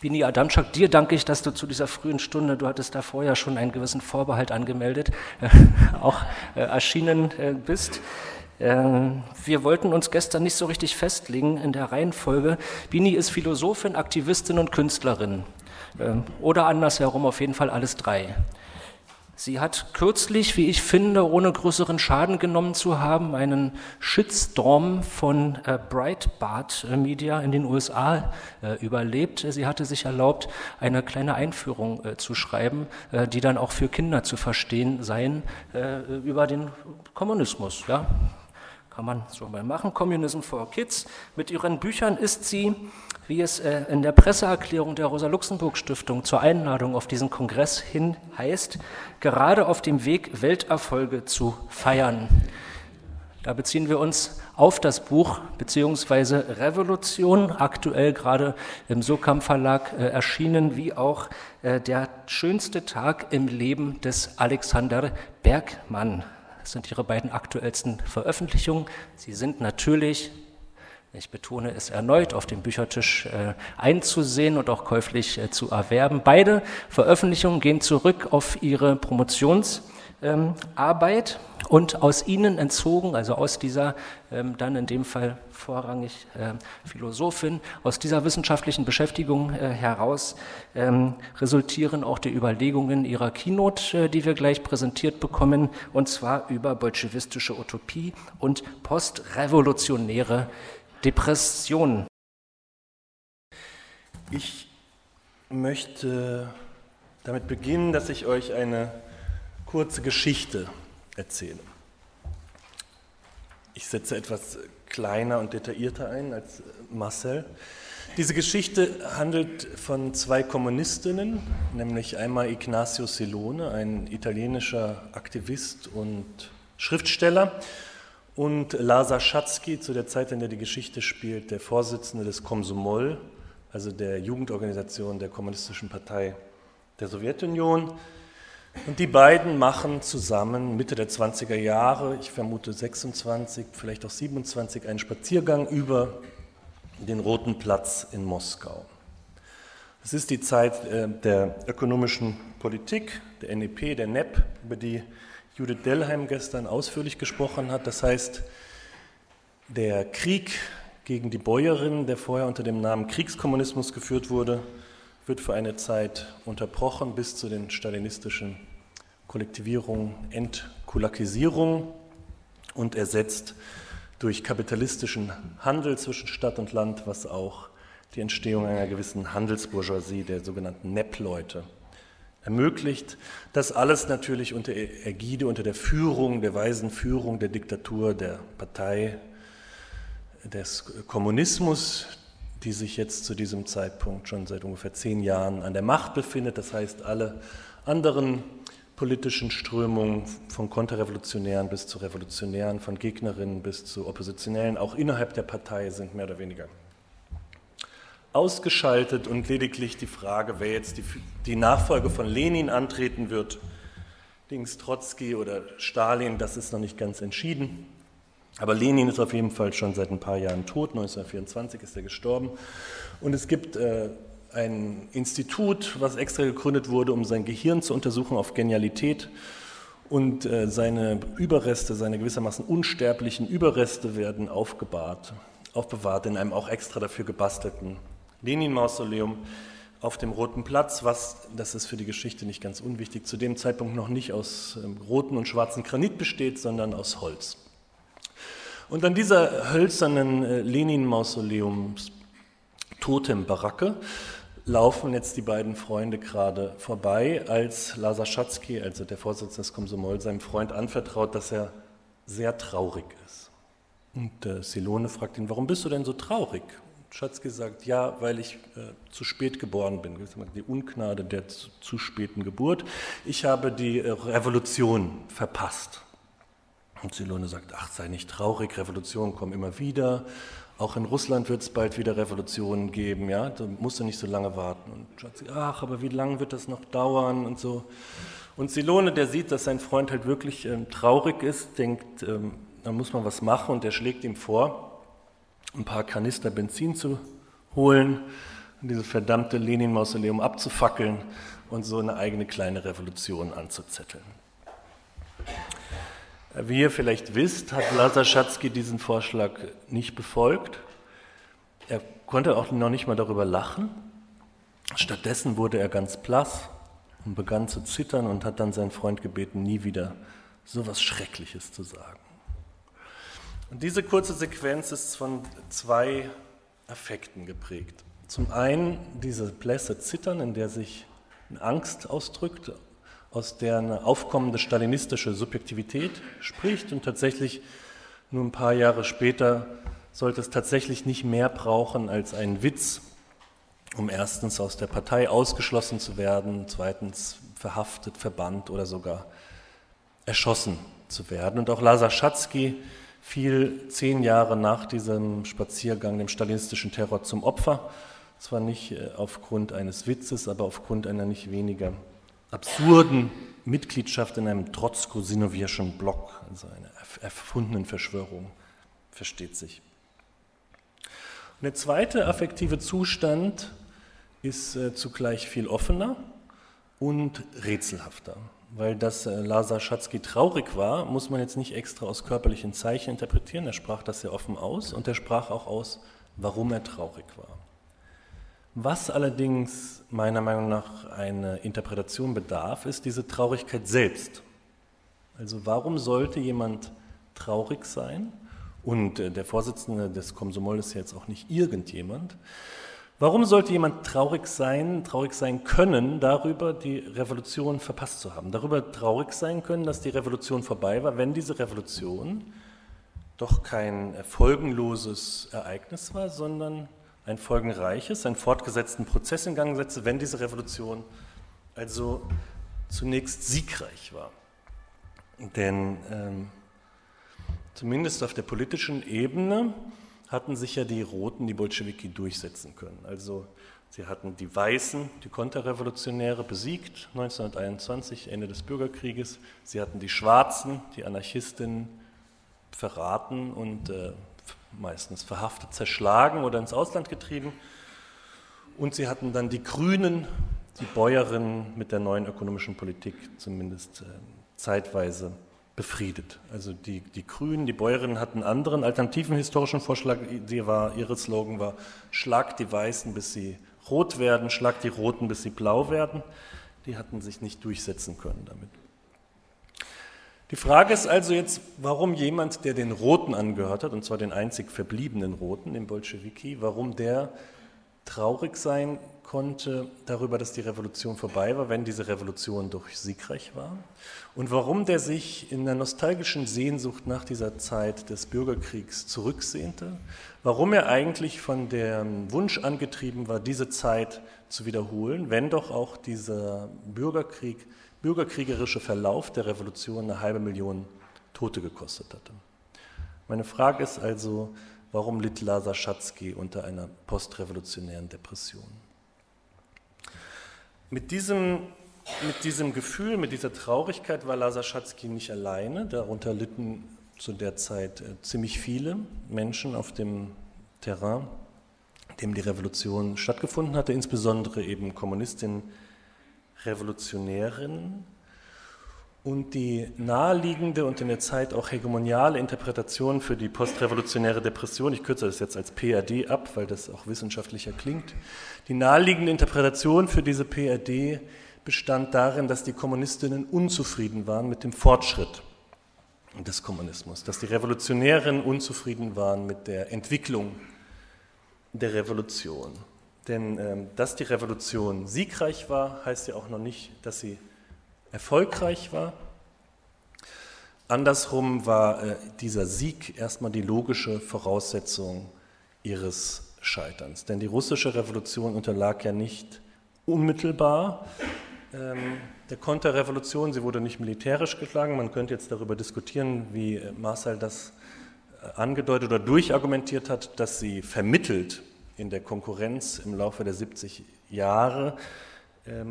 Bini Adamczak, dir danke ich, dass du zu dieser frühen Stunde, du hattest da vorher schon einen gewissen Vorbehalt angemeldet, äh, auch äh, erschienen äh, bist. Ähm, wir wollten uns gestern nicht so richtig festlegen in der Reihenfolge. Bini ist Philosophin, Aktivistin und Künstlerin. Ähm, oder andersherum auf jeden Fall alles drei. Sie hat kürzlich, wie ich finde, ohne größeren Schaden genommen zu haben, einen Shitstorm von äh, Breitbart Media in den USA äh, überlebt. Sie hatte sich erlaubt, eine kleine Einführung äh, zu schreiben, äh, die dann auch für Kinder zu verstehen seien, äh, über den Kommunismus. Ja, kann man so mal machen. Communism for Kids. Mit ihren Büchern ist sie wie es äh, in der Presseerklärung der Rosa-Luxemburg-Stiftung zur Einladung auf diesen Kongress hin heißt, gerade auf dem Weg, Welterfolge zu feiern. Da beziehen wir uns auf das Buch beziehungsweise Revolution, aktuell gerade im Sokam Verlag äh, erschienen, wie auch äh, der schönste Tag im Leben des Alexander Bergmann. Das sind ihre beiden aktuellsten Veröffentlichungen. Sie sind natürlich ich betone es erneut, auf dem Büchertisch äh, einzusehen und auch käuflich äh, zu erwerben. Beide Veröffentlichungen gehen zurück auf ihre Promotionsarbeit ähm, und aus ihnen entzogen, also aus dieser ähm, dann in dem Fall vorrangig äh, Philosophin, aus dieser wissenschaftlichen Beschäftigung äh, heraus ähm, resultieren auch die Überlegungen ihrer Keynote, äh, die wir gleich präsentiert bekommen, und zwar über bolschewistische Utopie und postrevolutionäre Depression. Ich möchte damit beginnen, dass ich euch eine kurze Geschichte erzähle. Ich setze etwas kleiner und detaillierter ein als Marcel. Diese Geschichte handelt von zwei Kommunistinnen, nämlich einmal Ignacio Silone, ein italienischer Aktivist und Schriftsteller, und Lazar Schatzky, zu der Zeit, in der die Geschichte spielt, der Vorsitzende des Komsomol, also der Jugendorganisation der Kommunistischen Partei der Sowjetunion. Und die beiden machen zusammen Mitte der 20er Jahre, ich vermute 26, vielleicht auch 27, einen Spaziergang über den Roten Platz in Moskau. Es ist die Zeit äh, der ökonomischen Politik, der NEP, der NEP, über die Judith Dellheim gestern ausführlich gesprochen hat. Das heißt, der Krieg gegen die Bäuerinnen, der vorher unter dem Namen Kriegskommunismus geführt wurde, wird für eine Zeit unterbrochen bis zu den stalinistischen Kollektivierungen, Entkulakisierungen und ersetzt durch kapitalistischen Handel zwischen Stadt und Land, was auch die Entstehung einer gewissen Handelsbourgeoisie, der sogenannten NEP-Leute, ermöglicht. Das alles natürlich unter Ägide, unter der Führung, der weisen Führung der Diktatur der Partei des Kommunismus, die sich jetzt zu diesem Zeitpunkt schon seit ungefähr zehn Jahren an der Macht befindet. Das heißt, alle anderen politischen Strömungen, von Konterrevolutionären bis zu Revolutionären, von Gegnerinnen bis zu Oppositionellen, auch innerhalb der Partei sind mehr oder weniger ausgeschaltet und lediglich die Frage, wer jetzt die, die Nachfolge von Lenin antreten wird, Dings Trotzki oder Stalin, das ist noch nicht ganz entschieden. Aber Lenin ist auf jeden Fall schon seit ein paar Jahren tot, 1924 ist er gestorben. Und es gibt äh, ein Institut, was extra gegründet wurde, um sein Gehirn zu untersuchen auf Genialität. Und äh, seine Überreste, seine gewissermaßen unsterblichen Überreste werden aufgebahrt, aufbewahrt in einem auch extra dafür gebastelten Lenin-Mausoleum auf dem Roten Platz, was, das ist für die Geschichte nicht ganz unwichtig, zu dem Zeitpunkt noch nicht aus ähm, roten und schwarzen Granit besteht, sondern aus Holz. Und an dieser hölzernen äh, Lenin-Mausoleums Totembaracke laufen jetzt die beiden Freunde gerade vorbei, als Lazar Schatzky, also der Vorsitzende des Komsomol, seinem Freund anvertraut, dass er sehr traurig ist. Und äh, Silone fragt ihn, warum bist du denn so traurig? Schatz gesagt, ja, weil ich äh, zu spät geboren bin. Die Ungnade der zu, zu späten Geburt. Ich habe die äh, Revolution verpasst. Und Silone sagt, ach, sei nicht traurig, Revolutionen kommen immer wieder. Auch in Russland wird es bald wieder Revolutionen geben, ja, da musst du nicht so lange warten. Und Schatz, ach, aber wie lange wird das noch dauern und so. Und Silone, der sieht, dass sein Freund halt wirklich ähm, traurig ist, denkt, ähm, da muss man was machen und der schlägt ihm vor, ein paar Kanister Benzin zu holen, dieses verdammte Lenin-Mausoleum abzufackeln und so eine eigene kleine Revolution anzuzetteln. Wie ihr vielleicht wisst, hat Lazar diesen Vorschlag nicht befolgt. Er konnte auch noch nicht mal darüber lachen. Stattdessen wurde er ganz blass und begann zu zittern und hat dann seinen Freund gebeten, nie wieder so etwas Schreckliches zu sagen. Und diese kurze Sequenz ist von zwei Affekten geprägt. Zum einen diese blässe Zittern, in der sich Angst ausdrückt, aus der eine aufkommende stalinistische Subjektivität spricht und tatsächlich nur ein paar Jahre später sollte es tatsächlich nicht mehr brauchen als einen Witz, um erstens aus der Partei ausgeschlossen zu werden, zweitens verhaftet, verbannt oder sogar erschossen zu werden. Und auch Lazar Schatzky fiel zehn Jahre nach diesem Spaziergang dem stalinistischen Terror zum Opfer. Zwar nicht äh, aufgrund eines Witzes, aber aufgrund einer nicht weniger absurden Mitgliedschaft in einem Trotzko-Sinowirschen Block, also einer erfundenen Verschwörung, versteht sich. Und der zweite affektive Zustand ist äh, zugleich viel offener und rätselhafter. Weil das äh, Lazar Schatzky traurig war, muss man jetzt nicht extra aus körperlichen Zeichen interpretieren. Er sprach das sehr offen aus und er sprach auch aus, warum er traurig war. Was allerdings meiner Meinung nach eine Interpretation bedarf, ist diese Traurigkeit selbst. Also warum sollte jemand traurig sein? Und äh, der Vorsitzende des Komsomol ist jetzt auch nicht irgendjemand. Warum sollte jemand traurig sein, traurig sein können, darüber die Revolution verpasst zu haben? Darüber traurig sein können, dass die Revolution vorbei war, wenn diese Revolution doch kein folgenloses Ereignis war, sondern ein folgenreiches, einen fortgesetzten Prozess in Gang setzte, wenn diese Revolution also zunächst siegreich war. Denn ähm, Zumindest auf der politischen Ebene hatten sich ja die Roten, die Bolschewiki, durchsetzen können. Also sie hatten die Weißen, die Konterrevolutionäre besiegt, 1921, Ende des Bürgerkrieges. Sie hatten die Schwarzen, die Anarchistinnen verraten und äh, meistens verhaftet, zerschlagen oder ins Ausland getrieben. Und sie hatten dann die Grünen, die Bäuerinnen mit der neuen ökonomischen Politik zumindest äh, zeitweise befriedet. Also die, die Grünen, die Bäuerinnen hatten einen anderen alternativen historischen Vorschlag. Die war, ihre Slogan war, schlag die Weißen, bis sie rot werden, schlag die Roten, bis sie blau werden. Die hatten sich nicht durchsetzen können damit. Die Frage ist also jetzt, warum jemand, der den Roten angehört hat, und zwar den einzig verbliebenen Roten, den Bolschewiki, warum der traurig sein konnte darüber, dass die Revolution vorbei war, wenn diese Revolution doch siegreich war. Und warum der sich in der nostalgischen Sehnsucht nach dieser Zeit des Bürgerkriegs zurücksehnte, warum er eigentlich von dem Wunsch angetrieben war, diese Zeit zu wiederholen, wenn doch auch dieser Bürgerkrieg, bürgerkriegerische Verlauf der Revolution eine halbe Million Tote gekostet hatte. Meine Frage ist also, warum litt Lazar Schatzky unter einer postrevolutionären Depression? Mit diesem, mit diesem Gefühl, mit dieser Traurigkeit war Lazar Schatzky nicht alleine. Darunter litten zu der Zeit äh, ziemlich viele Menschen auf dem Terrain, in dem die Revolution stattgefunden hatte, insbesondere eben Kommunistinnen, Revolutionärinnen. Und die naheliegende und in der Zeit auch hegemoniale Interpretation für die postrevolutionäre Depression, ich kürze das jetzt als PRD ab, weil das auch wissenschaftlicher klingt, die naheliegende Interpretation für diese PRD bestand darin, dass die Kommunistinnen unzufrieden waren mit dem Fortschritt des Kommunismus, dass die Revolutionären unzufrieden waren mit der Entwicklung der Revolution. Denn ähm, dass die Revolution siegreich war, heißt ja auch noch nicht, dass sie erfolgreich war. Andersrum war äh, dieser Sieg erstmal die logische Voraussetzung ihres Scheiterns. Denn die russische Revolution unterlag ja nicht unmittelbar ähm, der Konterrevolution. Sie wurde nicht militärisch geschlagen. Man könnte jetzt darüber diskutieren, wie äh, Marcel das äh, angedeutet oder durchargumentiert hat, dass sie vermittelt in der Konkurrenz im Laufe der 70 Jahre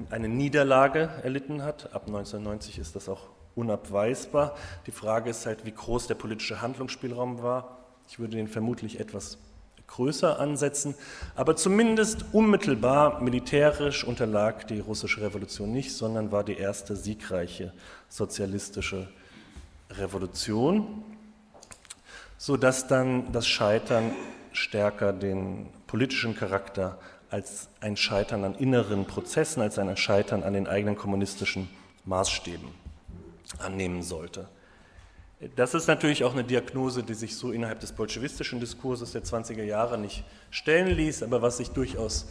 eine Niederlage erlitten hat. Ab 1990 ist das auch unabweisbar. Die Frage ist halt, wie groß der politische Handlungsspielraum war. Ich würde den vermutlich etwas größer ansetzen, aber zumindest unmittelbar militärisch unterlag die russische Revolution nicht, sondern war die erste siegreiche sozialistische Revolution, sodass dann das Scheitern stärker den politischen Charakter als ein Scheitern an inneren Prozessen, als ein Scheitern an den eigenen kommunistischen Maßstäben annehmen sollte. Das ist natürlich auch eine Diagnose, die sich so innerhalb des bolschewistischen Diskurses der 20er Jahre nicht stellen ließ, aber was sich durchaus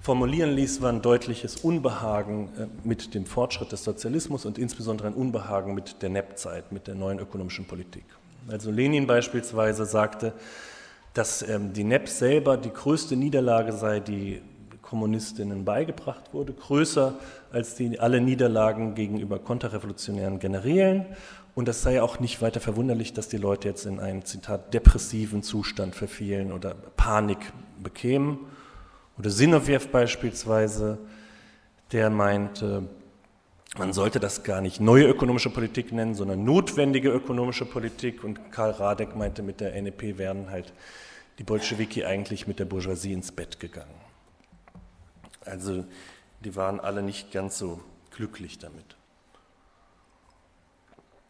formulieren ließ, war ein deutliches Unbehagen äh, mit dem Fortschritt des Sozialismus und insbesondere ein Unbehagen mit der NEP-Zeit, mit der neuen ökonomischen Politik. Also Lenin beispielsweise sagte, dass ähm, die NEP selber die größte Niederlage sei, die Kommunistinnen beigebracht wurde, größer als die, alle Niederlagen gegenüber konterrevolutionären Generälen. Und das sei auch nicht weiter verwunderlich, dass die Leute jetzt in einen, Zitat, depressiven Zustand verfielen oder Panik bekämen. Oder Sinowjew beispielsweise, der meinte, man sollte das gar nicht neue ökonomische Politik nennen, sondern notwendige ökonomische Politik. Und Karl Radek meinte, mit der NEP wären halt die Bolschewiki eigentlich mit der Bourgeoisie ins Bett gegangen. Also die waren alle nicht ganz so glücklich damit.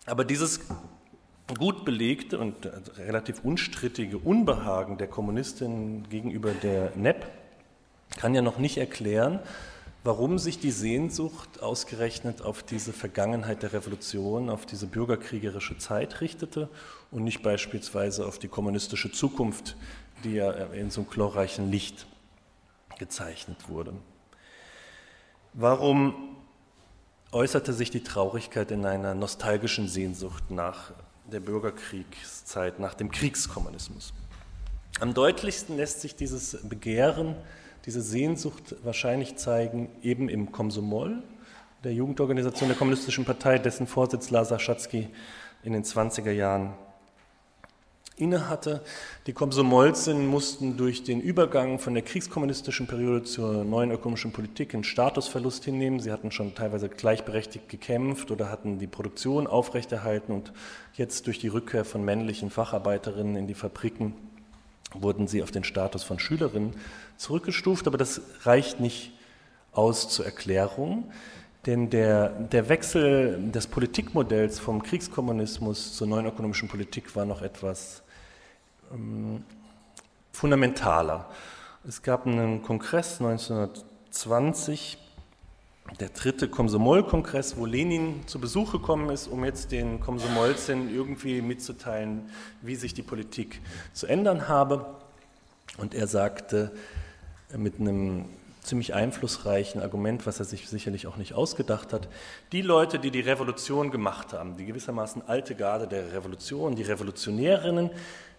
Aber dieses gut belegte und relativ unstrittige Unbehagen der Kommunistin gegenüber der NEP kann ja noch nicht erklären, warum sich die Sehnsucht ausgerechnet auf diese Vergangenheit der Revolution, auf diese bürgerkriegerische Zeit richtete und nicht beispielsweise auf die kommunistische Zukunft, die ja in so einem chlorreichen Licht gezeichnet wurde. Warum äußerte sich die Traurigkeit in einer nostalgischen Sehnsucht nach der Bürgerkriegszeit, nach dem Kriegskommunismus? Am deutlichsten lässt sich dieses Begehren, diese Sehnsucht wahrscheinlich zeigen, eben im Komsomol, der Jugendorganisation der Kommunistischen Partei, dessen Vorsitz Lazar Schatzky in den 20er Jahren innehatte. Die Komsomolzen mussten durch den Übergang von der kriegskommunistischen Periode zur neuen ökonomischen Politik einen Statusverlust hinnehmen. Sie hatten schon teilweise gleichberechtigt gekämpft oder hatten die Produktion aufrechterhalten und jetzt durch die Rückkehr von männlichen Facharbeiterinnen in die Fabriken wurden sie auf den Status von Schülerinnen zurückgestuft, aber das reicht nicht aus zur Erklärung. Denn der, der Wechsel des Politikmodells vom Kriegskommunismus zur neuen ökonomischen Politik war noch etwas ähm, fundamentaler. Es gab einen Kongress 1920, der dritte Komsomol-Kongress, wo Lenin zu Besuch gekommen ist, um jetzt den Komsomolzen irgendwie mitzuteilen, wie sich die Politik zu ändern habe. Und er sagte mit einem ziemlich einflussreichen Argument, was er sich sicherlich auch nicht ausgedacht hat. Die Leute, die die Revolution gemacht haben, die gewissermaßen alte Garde der Revolution, die Revolutionärinnen,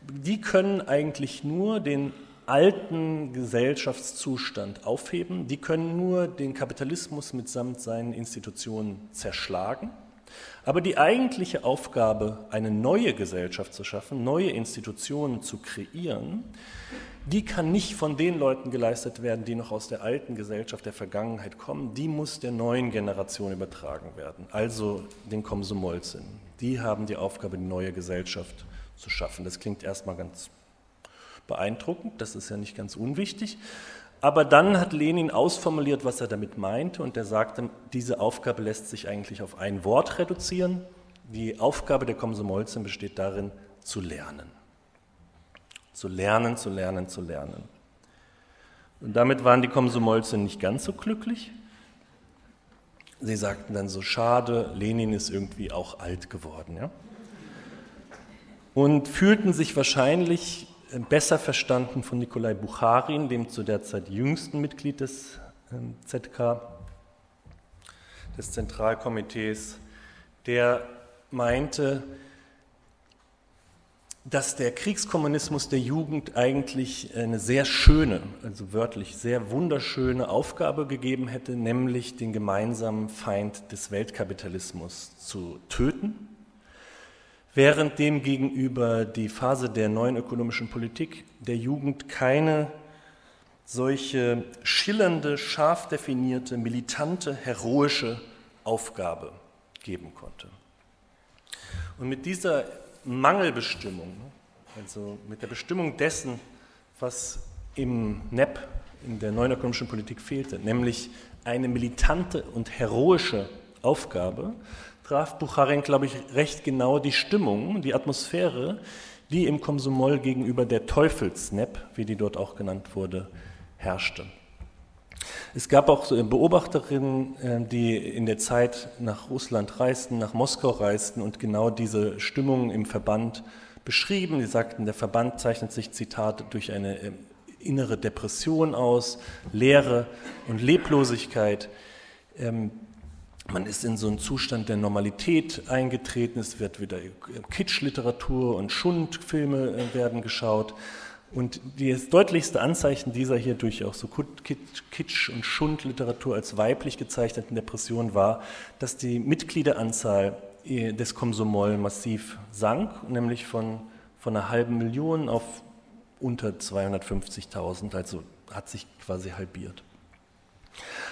die können eigentlich nur den alten Gesellschaftszustand aufheben, die können nur den Kapitalismus mitsamt seinen Institutionen zerschlagen. Aber die eigentliche Aufgabe, eine neue Gesellschaft zu schaffen, neue Institutionen zu kreieren, die kann nicht von den Leuten geleistet werden, die noch aus der alten Gesellschaft der Vergangenheit kommen, die muss der neuen Generation übertragen werden, also den Komsomolzen. Die haben die Aufgabe, die neue Gesellschaft zu schaffen. Das klingt erstmal ganz beeindruckend, das ist ja nicht ganz unwichtig. Aber dann hat Lenin ausformuliert, was er damit meinte, und er sagte, diese Aufgabe lässt sich eigentlich auf ein Wort reduzieren. Die Aufgabe der Komsomolzen besteht darin, zu lernen. Zu lernen, zu lernen, zu lernen. Und damit waren die Komsomolzen nicht ganz so glücklich. Sie sagten dann so, schade, Lenin ist irgendwie auch alt geworden. Ja? Und fühlten sich wahrscheinlich besser verstanden von Nikolai Bucharin, dem zu der Zeit jüngsten Mitglied des ähm, ZK, des Zentralkomitees, der meinte, dass der Kriegskommunismus der Jugend eigentlich eine sehr schöne, also wörtlich sehr wunderschöne Aufgabe gegeben hätte, nämlich den gemeinsamen Feind des Weltkapitalismus zu töten, während dem gegenüber die Phase der neuen ökonomischen Politik der Jugend keine solche schillernde, scharf definierte, militante, heroische Aufgabe geben konnte. Und mit dieser Mangelbestimmung, also mit der Bestimmung dessen, was im NEP, in der neuen ökonomischen Politik fehlte, nämlich eine militante und heroische Aufgabe, traf Bucharin, glaube ich, recht genau die Stimmung, die Atmosphäre, die im Komsomol gegenüber der Teufelsnep, wie die dort auch genannt wurde, herrschte. Es gab auch Beobachterinnen, äh, die in der Zeit nach Russland reisten, nach Moskau reisten und genau diese Stimmung im Verband beschrieben. Sie sagten, der Verband zeichnet sich, Zitat, durch eine ähm, innere Depression aus, Leere und Leblosigkeit. Man ist in so einen Zustand der Normalität eingetreten, es wird wieder Kitschliteratur und Schundfilme äh, werden geschaut. Und das deutlichste Anzeichen dieser hier durch auch so Kitsch- und Schundliteratur als weiblich gezeichneten Depression war, dass die Mitgliederanzahl äh, des Komsomol massiv sank, nämlich von, von einer halben Million auf unter 250.000, also hat sich quasi halbiert.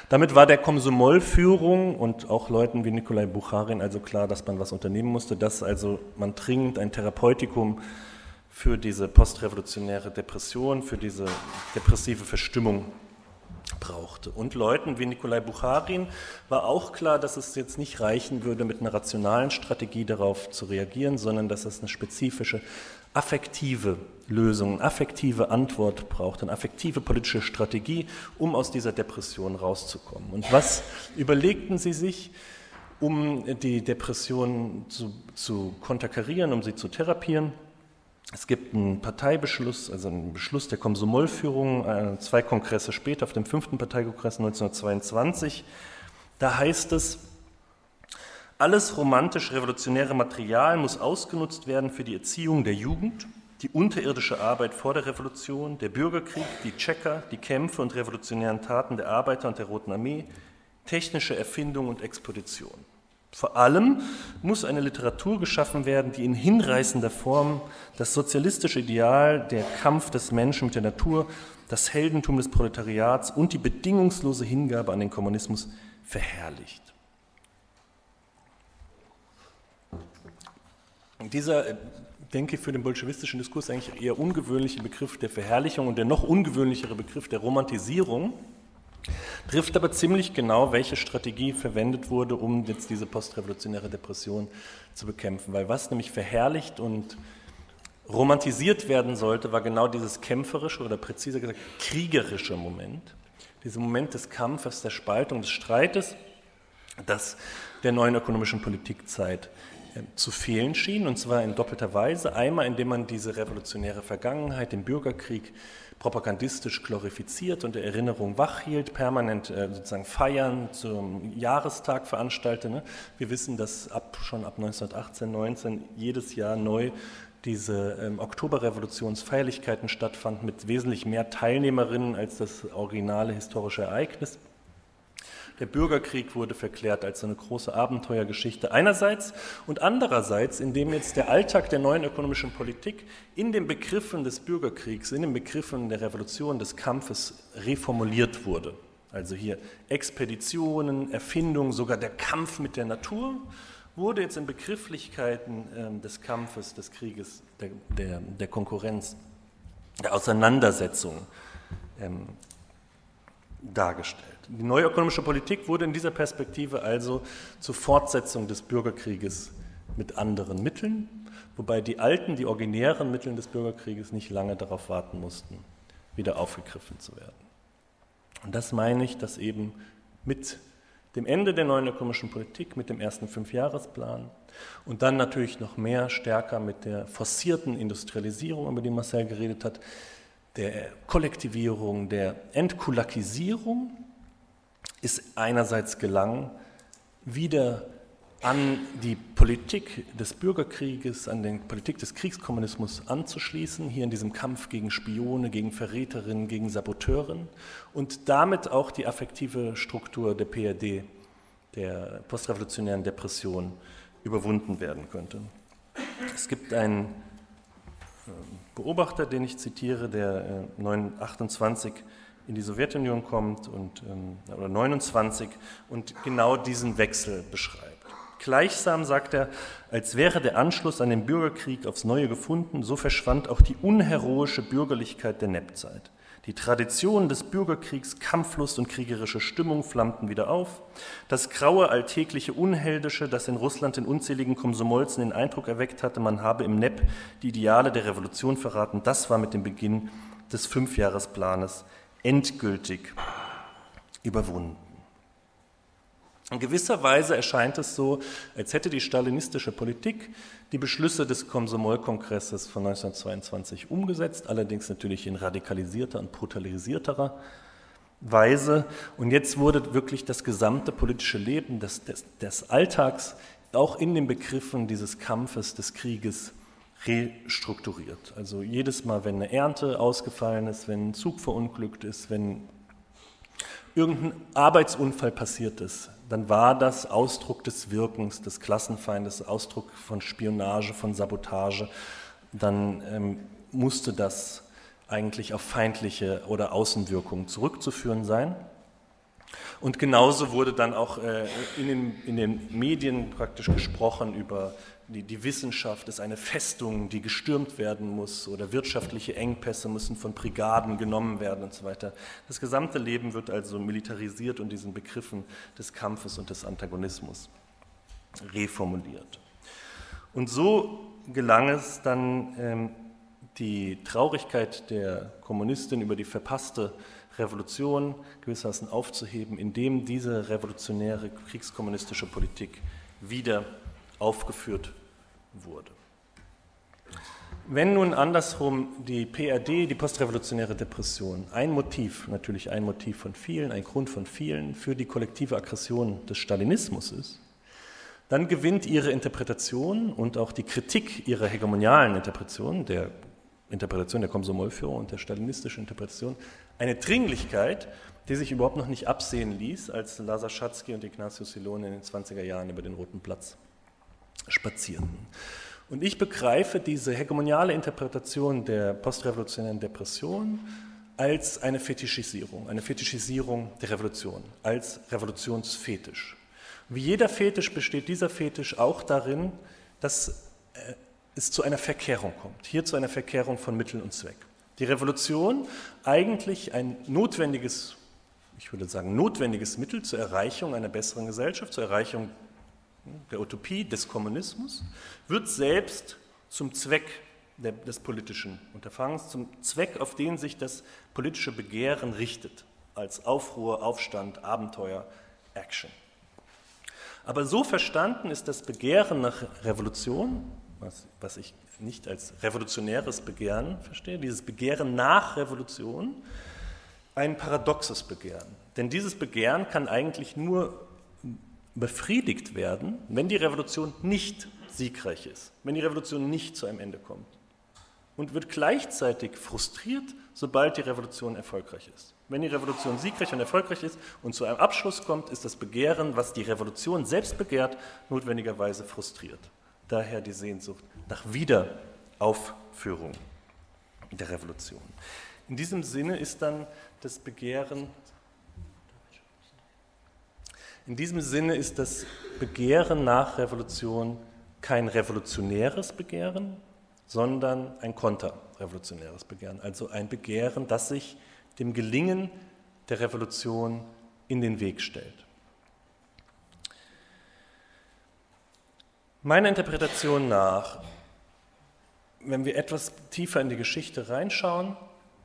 Damit war der Komsomol-Führung und auch Leuten wie Nikolai Bucharin also klar, dass man was unternehmen musste, dass also man dringend ein Therapeutikum für diese postrevolutionäre Depression, für diese depressive Verstimmung brauchte. Und Leuten wie Nikolai Bucharin war auch klar, dass es jetzt nicht reichen würde, mit einer rationalen Strategie darauf zu reagieren, sondern dass es eine spezifische affektive Lösung, eine affektive Antwort braucht, eine affektive politische Strategie, um aus dieser Depression rauszukommen. Und was überlegten Sie sich, um die Depression zu, zu konterkarieren, um sie zu therapieren? Es gibt einen Parteibeschluss, also einen Beschluss der Komsomol-Führung, äh, zwei Kongresse später, auf dem fünften Parteikongress 1922. Da heißt es, alles romantisch-revolutionäre Material muss ausgenutzt werden für die Erziehung der Jugend, die unterirdische Arbeit vor der Revolution, der Bürgerkrieg, die Checker, die Kämpfe und revolutionären Taten der Arbeiter und der Roten Armee, technische Erfindung und Expedition. Vor allem muss eine Literatur geschaffen werden, die in hinreißender Form das sozialistische Ideal, der Kampf des Menschen mit der Natur, das Heldentum des Proletariats und die bedingungslose Hingabe an den Kommunismus verherrlicht. Dieser, äh, denke ich, für den bolschewistischen Diskurs eigentlich eher ungewöhnliche Begriff der Verherrlichung und der noch ungewöhnlichere Begriff der Romantisierung Trifft aber ziemlich genau, welche Strategie verwendet wurde, um jetzt diese postrevolutionäre Depression zu bekämpfen. Weil was nämlich verherrlicht und romantisiert werden sollte, war genau dieses kämpferische oder präziser gesagt kriegerische Moment. Dieser Moment des Kampfes, der Spaltung, des Streites, das der neuen ökonomischen Politikzeit äh, zu fehlen schien, und zwar in doppelter Weise. Einmal, indem man diese revolutionäre Vergangenheit, den Bürgerkrieg, propagandistisch glorifiziert und der Erinnerung wachhielt, permanent äh, sozusagen Feiern zum Jahrestag veranstaltete. Ne? Wir wissen, dass ab, schon ab 1918, 19 jedes Jahr neu diese ähm, Oktoberrevolutionsfeierlichkeiten stattfanden mit wesentlich mehr Teilnehmerinnen als das originale historische Ereignis. Der Bürgerkrieg wurde verklärt als eine große Abenteuergeschichte einerseits und andererseits, indem jetzt der Alltag der neuen ökonomischen Politik in den Begriffen des Bürgerkriegs, in den Begriffen der Revolution, des Kampfes reformuliert wurde. Also hier Expeditionen, Erfindung, sogar der Kampf mit der Natur wurde jetzt in Begrifflichkeiten äh, des Kampfes, des Krieges, der, der, der Konkurrenz, der Auseinandersetzung ähm, dargestellt. Die neue ökonomische Politik wurde in dieser Perspektive also zur Fortsetzung des Bürgerkrieges mit anderen Mitteln, wobei die alten, die originären Mittel des Bürgerkrieges nicht lange darauf warten mussten, wieder aufgegriffen zu werden. Und das meine ich, dass eben mit dem Ende der neuen ökonomischen Politik, mit dem ersten Fünfjahresplan und dann natürlich noch mehr stärker mit der forcierten Industrialisierung, über die Marcel geredet hat, der Kollektivierung, der Entkulakisierung ist einerseits gelangen, wieder an die Politik des Bürgerkrieges, an die Politik des Kriegskommunismus anzuschließen, hier in diesem Kampf gegen Spione, gegen Verräterinnen, gegen Saboteuren und damit auch die affektive Struktur der PRD, der postrevolutionären Depression, überwunden werden könnte. Es gibt einen äh, Beobachter, den ich zitiere, der 28 äh, in die Sowjetunion kommt und, ähm, oder 29 und genau diesen Wechsel beschreibt. Gleichsam, sagt er, als wäre der Anschluss an den Bürgerkrieg aufs Neue gefunden, so verschwand auch die unheroische Bürgerlichkeit der Neppzeit. Die Traditionen des Bürgerkriegs, Kampflust und kriegerische Stimmung flammten wieder auf. Das graue, alltägliche, unheldische, das in Russland in unzähligen Komsomolzen den Eindruck erweckt hatte, man habe im Nepp die Ideale der Revolution verraten, das war mit dem Beginn des Fünfjahresplanes endgültig überwunden. In gewisser Weise erscheint es so, als hätte die stalinistische Politik die Beschlüsse des Komsomol-Kongresses von 1922 umgesetzt, allerdings natürlich in radikalisierter und brutalisierterer Weise. Und jetzt wurde wirklich das gesamte politische Leben des, des, des Alltags auch in den Begriffen dieses Kampfes, des Krieges restrukturiert. Also jedes Mal, wenn eine Ernte ausgefallen ist, wenn ein Zug verunglückt ist, wenn irgendein Arbeitsunfall passiert ist, dann war das Ausdruck des Wirkens des Klassenfeindes, Ausdruck von Spionage, von Sabotage. Dann ähm, musste das eigentlich auf feindliche oder Außenwirkungen zurückzuführen sein. Und genauso wurde dann auch äh, in, den, in den Medien praktisch gesprochen über die, die, Wissenschaft ist eine Festung, die gestürmt werden muss oder wirtschaftliche Engpässe müssen von Brigaden genommen werden und so weiter. Das gesamte Leben wird also militarisiert und diesen Begriffen des Kampfes und des Antagonismus reformuliert. Und so gelang es dann, ähm, die Traurigkeit der Kommunistin über die verpasste Revolution gewissermaßen aufzuheben, indem diese revolutionäre kriegskommunistische Politik wieder aufgeführt wurde. Wenn nun andersrum die PRD, die postrevolutionäre Depression, ein Motiv, natürlich ein Motiv von vielen, ein Grund von vielen für die kollektive Aggression des Stalinismus ist, dann gewinnt ihre Interpretation und auch die Kritik ihrer hegemonialen Interpretation, der Interpretation der Komsomolführung und der stalinistischen Interpretation, eine Dringlichkeit, die sich überhaupt noch nicht absehen ließ, als Lazar Schatzky und Ignatius Silone in den 20er Jahren über den Roten Platz spazierten. Und ich begreife diese hegemoniale Interpretation der postrevolutionären Depression als eine Fetischisierung, eine Fetischisierung der Revolution, als Revolutionsfetisch. Wie jeder Fetisch besteht dieser Fetisch auch darin, dass äh, es zu einer Verkehrung kommt, hier zu einer Verkehrung von Mittel und Zweck. Die Revolution eigentlich ein notwendiges, ich würde sagen, notwendiges Mittel zur Erreichung einer besseren Gesellschaft, zur Erreichung der Utopie des Kommunismus, wird selbst zum Zweck des politischen Unterfangens, zum Zweck, auf den sich das politische Begehren richtet, als Aufruhr, Aufstand, Abenteuer, Action. Aber so verstanden ist das Begehren nach Revolution, was, was ich nicht als revolutionäres Begehren verstehe, dieses Begehren nach Revolution, ein paradoxes Begehren. Denn dieses Begehren kann eigentlich nur befriedigt werden, wenn die Revolution nicht siegreich ist, wenn die Revolution nicht zu einem Ende kommt. Und wird gleichzeitig frustriert, sobald die Revolution erfolgreich ist. Wenn die Revolution siegreich und erfolgreich ist und zu einem Abschluss kommt, ist das Begehren, was die Revolution selbst begehrt, notwendigerweise frustriert. Daher die Sehnsucht nach Wiederaufführung der Revolution. In diesem Sinne ist dann das Begehren in diesem Sinne ist das Begehren nach Revolution kein revolutionäres Begehren, sondern ein konterrevolutionäres Begehren, also ein Begehren, das sich dem Gelingen der Revolution in den Weg stellt. Meiner Interpretation nach, wenn wir etwas tiefer in die Geschichte reinschauen,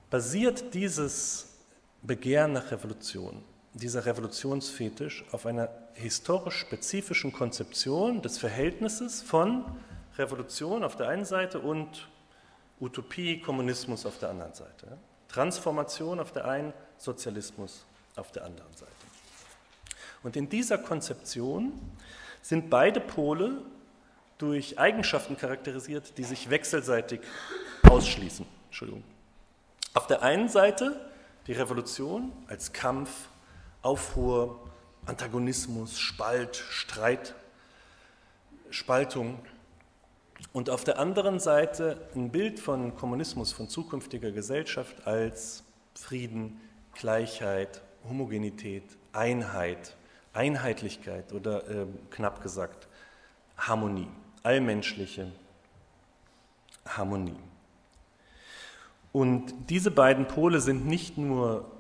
basiert dieses Begehren nach Revolution dieser Revolutionsfetisch auf einer historisch spezifischen Konzeption des Verhältnisses von Revolution auf der einen Seite und Utopie, Kommunismus auf der anderen Seite. Transformation auf der einen, Sozialismus auf der anderen Seite. Und in dieser Konzeption sind beide Pole durch Eigenschaften charakterisiert, die sich wechselseitig ausschließen. Entschuldigung. Auf der einen Seite die Revolution als Kampf Aufruhr, Antagonismus, Spalt, Streit, Spaltung. Und auf der anderen Seite ein Bild von Kommunismus, von zukünftiger Gesellschaft als Frieden, Gleichheit, Homogenität, Einheit, Einheitlichkeit oder äh, knapp gesagt Harmonie, allmenschliche Harmonie. Und diese beiden Pole sind nicht nur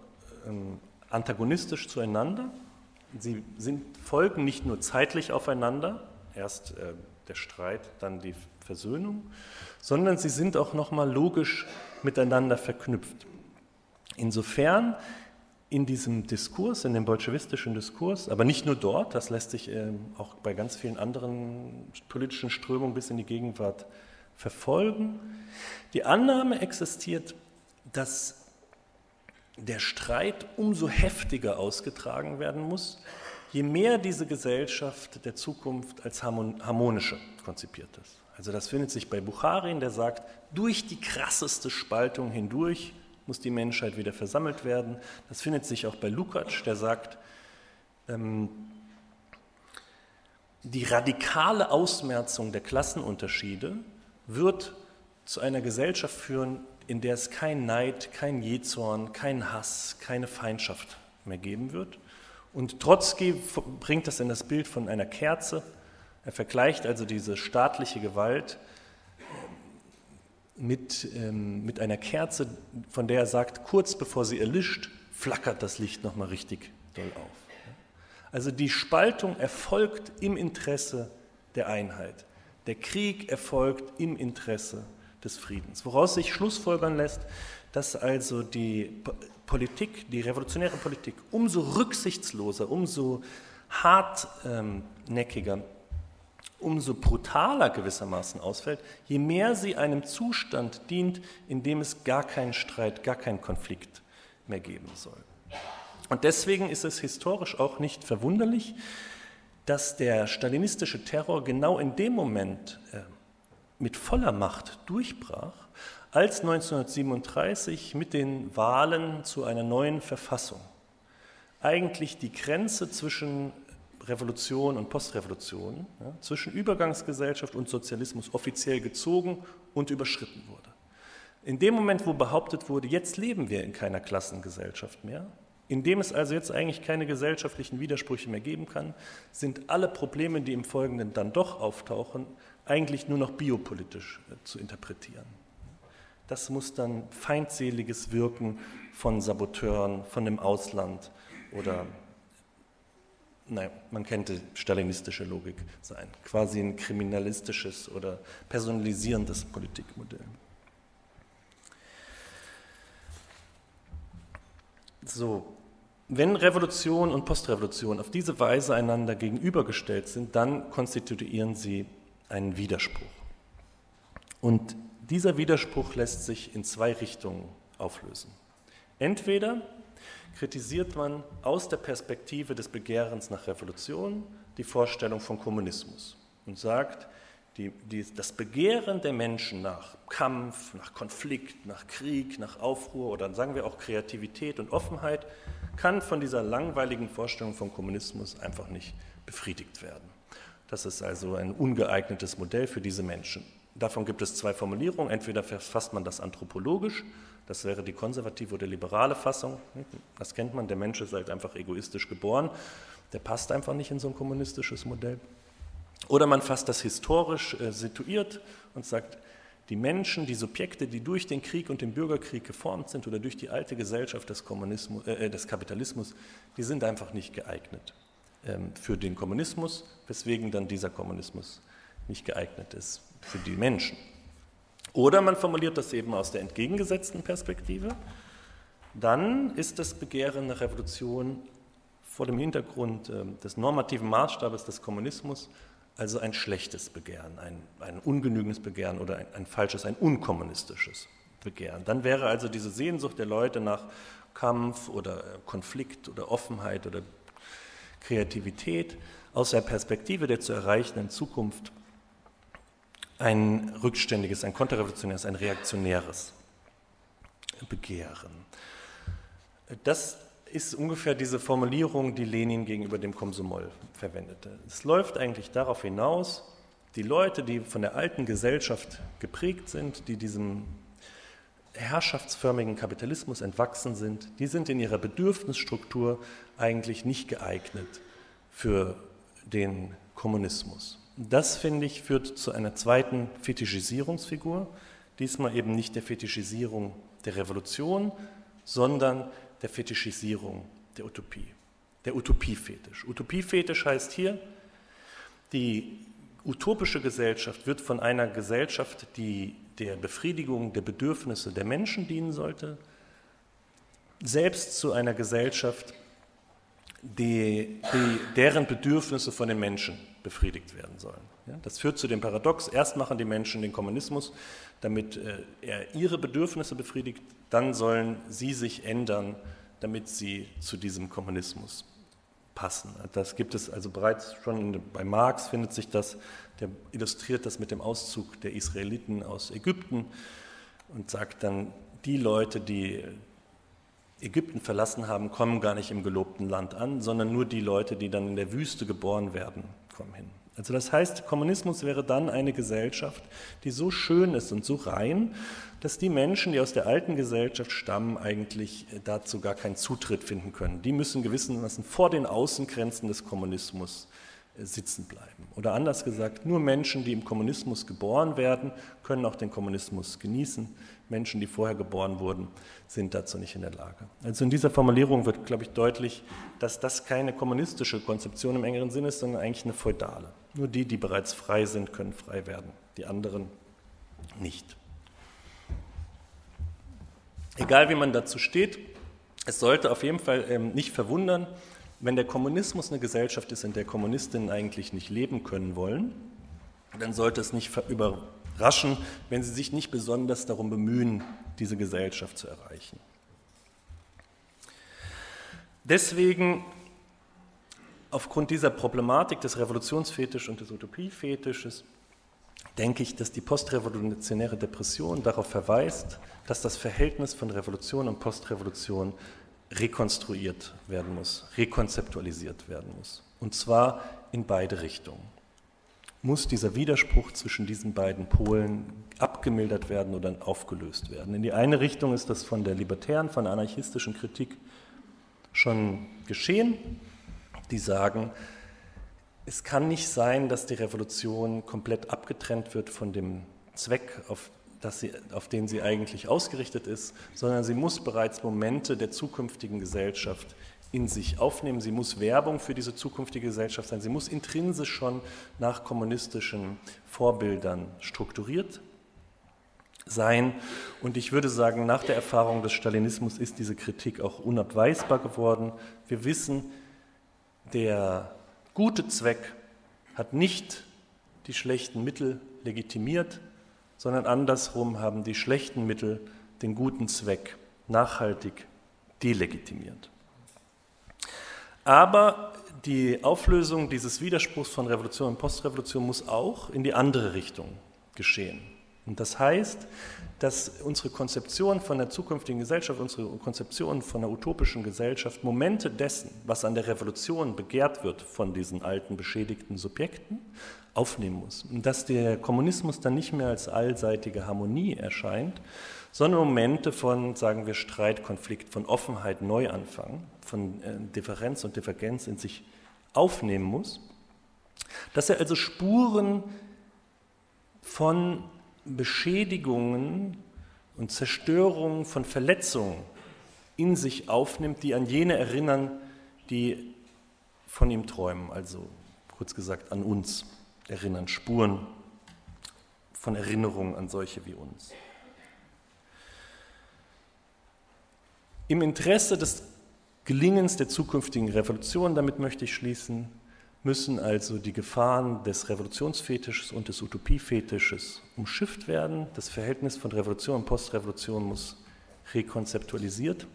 ähm, antagonistisch zueinander, sie sind, folgen nicht nur zeitlich aufeinander, erst äh, der Streit, dann die Versöhnung, sondern sie sind auch nochmal logisch miteinander verknüpft. Insofern in diesem Diskurs, in dem bolschewistischen Diskurs, aber nicht nur dort, das lässt sich äh, auch bei ganz vielen anderen politischen Strömungen bis in die Gegenwart verfolgen, die Annahme existiert, dass der Streit umso heftiger ausgetragen werden muss, je mehr diese Gesellschaft der Zukunft als harmonische konzipiert ist. Also das findet sich bei Bucharin, der sagt, durch die krasseste Spaltung hindurch muss die Menschheit wieder versammelt werden. Das findet sich auch bei Lukács, der sagt, ähm, die radikale Ausmerzung der Klassenunterschiede wird zu einer Gesellschaft führen, in der es kein Neid, kein Jezorn, kein Hass, keine Feindschaft mehr geben wird. Und Trotzki bringt das in das Bild von einer Kerze. Er vergleicht also diese staatliche Gewalt mit, ähm, mit einer Kerze, von der er sagt, kurz bevor sie erlischt, flackert das Licht nochmal richtig doll auf. Also die Spaltung erfolgt im Interesse der Einheit. Der Krieg erfolgt im Interesse des Friedens, woraus sich schlussfolgern lässt, dass also die Politik, die revolutionäre Politik, umso rücksichtsloser, umso hartnäckiger, umso brutaler gewissermaßen ausfällt, je mehr sie einem Zustand dient, in dem es gar keinen Streit, gar keinen Konflikt mehr geben soll. Und deswegen ist es historisch auch nicht verwunderlich, dass der stalinistische Terror genau in dem Moment äh, mit voller Macht durchbrach, als 1937 mit den Wahlen zu einer neuen Verfassung eigentlich die Grenze zwischen Revolution und Postrevolution, ja, zwischen Übergangsgesellschaft und Sozialismus offiziell gezogen und überschritten wurde. In dem Moment, wo behauptet wurde, jetzt leben wir in keiner Klassengesellschaft mehr, indem es also jetzt eigentlich keine gesellschaftlichen Widersprüche mehr geben kann, sind alle Probleme, die im Folgenden dann doch auftauchen, eigentlich nur noch biopolitisch äh, zu interpretieren. Das muss dann feindseliges Wirken von Saboteuren, von dem Ausland oder, nein, man kennt die stalinistische Logik sein, quasi ein kriminalistisches oder personalisierendes Politikmodell. So, wenn Revolution und Postrevolution auf diese Weise einander gegenübergestellt sind, dann konstituieren sie einen Widerspruch. Und dieser Widerspruch lässt sich in zwei Richtungen auflösen. Entweder kritisiert man aus der Perspektive des Begehrens nach Revolution die Vorstellung von Kommunismus und sagt, die, die, das Begehren der Menschen nach Kampf, nach Konflikt, nach Krieg, nach Aufruhr oder sagen wir auch Kreativität und Offenheit kann von dieser langweiligen Vorstellung von Kommunismus einfach nicht befriedigt werden. Das ist also ein ungeeignetes Modell für diese Menschen. Davon gibt es zwei Formulierungen. Entweder fasst man das anthropologisch, das wäre die konservative oder liberale Fassung. Das kennt man, der Mensch ist halt einfach egoistisch geboren. Der passt einfach nicht in so ein kommunistisches Modell. Oder man fasst das historisch äh, situiert und sagt, die Menschen, die Subjekte, die durch den Krieg und den Bürgerkrieg geformt sind oder durch die alte Gesellschaft des, äh, des Kapitalismus, die sind einfach nicht geeignet. Ähm, für den Kommunismus, weswegen dann dieser Kommunismus nicht geeignet ist für die Menschen. Oder man formuliert das eben aus der entgegengesetzten Perspektive. Dann ist das Begehren nach Revolution vor dem Hintergrund ähm, des normativen Maßstabes des Kommunismus also ein schlechtes Begehren, ein, ein ungenügendes Begehren oder ein, ein falsches, ein unkommunistisches Begehren. Dann wäre also diese Sehnsucht der Leute nach Kampf oder äh, Konflikt oder Offenheit oder Kreativität aus der Perspektive der zu erreichenden Zukunft ein rückständiges, ein konterrevolutionäres, ein reaktionäres Begehren. Das ist ungefähr diese Formulierung, die Lenin gegenüber dem Komsomol verwendete. Es läuft eigentlich darauf hinaus, die Leute, die von der alten Gesellschaft geprägt sind, die diesem herrschaftsförmigen Kapitalismus entwachsen sind, die sind in ihrer Bedürfnisstruktur eigentlich nicht geeignet für den Kommunismus. Das, finde ich, führt zu einer zweiten Fetischisierungsfigur, diesmal eben nicht der Fetischisierung der Revolution, sondern der Fetischisierung der Utopie, der Utopiefetisch. Utopiefetisch heißt hier, die utopische Gesellschaft wird von einer Gesellschaft, die der Befriedigung der Bedürfnisse der Menschen dienen sollte, selbst zu einer Gesellschaft, die, die, deren Bedürfnisse von den Menschen befriedigt werden sollen. Ja, das führt zu dem Paradox, erst machen die Menschen den Kommunismus, damit äh, er ihre Bedürfnisse befriedigt, dann sollen sie sich ändern, damit sie zu diesem Kommunismus passen. Das gibt es also bereits schon bei Marx findet sich das, der illustriert das mit dem Auszug der Israeliten aus Ägypten und sagt dann, die Leute, die Ägypten verlassen haben, kommen gar nicht im gelobten Land an, sondern nur die Leute, die dann in der Wüste geboren werden, kommen hin. Also das heißt, Kommunismus wäre dann eine Gesellschaft, die so schön ist und so rein, dass die Menschen, die aus der alten Gesellschaft stammen, eigentlich dazu gar keinen Zutritt finden können. Die müssen gewissermaßen vor den Außengrenzen des Kommunismus sitzen bleiben. Oder anders gesagt, nur Menschen, die im Kommunismus geboren werden, können auch den Kommunismus genießen. Menschen, die vorher geboren wurden, sind dazu nicht in der Lage. Also in dieser Formulierung wird, glaube ich, deutlich, dass das keine kommunistische Konzeption im engeren Sinne ist, sondern eigentlich eine feudale. Nur die, die bereits frei sind, können frei werden, die anderen nicht. Egal wie man dazu steht, es sollte auf jeden Fall ähm, nicht verwundern, wenn der Kommunismus eine Gesellschaft ist, in der Kommunistinnen eigentlich nicht leben können wollen, dann sollte es nicht überraschen, wenn sie sich nicht besonders darum bemühen, diese Gesellschaft zu erreichen. Deswegen, aufgrund dieser Problematik des Revolutionsfetisch und des Utopiefetisches, denke ich, dass die postrevolutionäre Depression darauf verweist, dass das Verhältnis von Revolution und Postrevolution rekonstruiert werden muss, rekonzeptualisiert werden muss. Und zwar in beide Richtungen. Muss dieser Widerspruch zwischen diesen beiden Polen abgemildert werden oder aufgelöst werden? In die eine Richtung ist das von der libertären, von der anarchistischen Kritik schon geschehen. Die sagen, es kann nicht sein, dass die Revolution komplett abgetrennt wird von dem Zweck, auf sie, auf den sie eigentlich ausgerichtet ist, sondern sie muss bereits Momente der zukünftigen Gesellschaft in sich aufnehmen. Sie muss Werbung für diese zukünftige Gesellschaft sein. Sie muss intrinsisch schon nach kommunistischen Vorbildern strukturiert sein. Und ich würde sagen, nach der Erfahrung des Stalinismus ist diese Kritik auch unabweisbar geworden. Wir wissen, der gute Zweck hat nicht die schlechten Mittel legitimiert, sondern andersrum haben die schlechten Mittel den guten Zweck nachhaltig delegitimiert. Aber die Auflösung dieses Widerspruchs von Revolution und Postrevolution muss auch in die andere Richtung geschehen. Und das heißt, dass unsere Konzeption von der zukünftigen Gesellschaft, unsere Konzeption von der utopischen Gesellschaft Momente dessen, was an der Revolution begehrt wird von diesen alten beschädigten Subjekten, aufnehmen muss. Und dass der Kommunismus dann nicht mehr als allseitige Harmonie erscheint, sondern Momente von, sagen wir, Streit, Konflikt, von Offenheit, Neuanfang, von äh, Differenz und Divergenz in sich aufnehmen muss. Dass er also Spuren von Beschädigungen und Zerstörungen, von Verletzungen in sich aufnimmt, die an jene erinnern, die von ihm träumen, also kurz gesagt an uns erinnern, Spuren von Erinnerungen an solche wie uns. Im Interesse des Gelingens der zukünftigen Revolution, damit möchte ich schließen, müssen also die Gefahren des Revolutionsfetisches und des Utopiefetisches umschifft werden. Das Verhältnis von Revolution und Postrevolution muss rekonzeptualisiert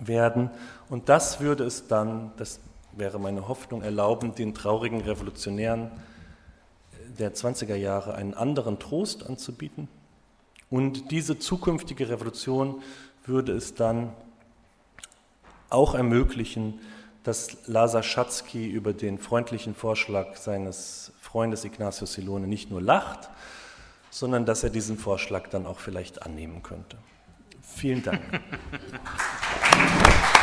werden. Und das würde es dann, das wäre meine Hoffnung, erlauben, den traurigen Revolutionären der 20er Jahre einen anderen Trost anzubieten. Und diese zukünftige Revolution würde es dann auch ermöglichen, dass Lazar Schatzky über den freundlichen Vorschlag seines Freundes Ignatius Silone nicht nur lacht, sondern dass er diesen Vorschlag dann auch vielleicht annehmen könnte. Vielen Dank.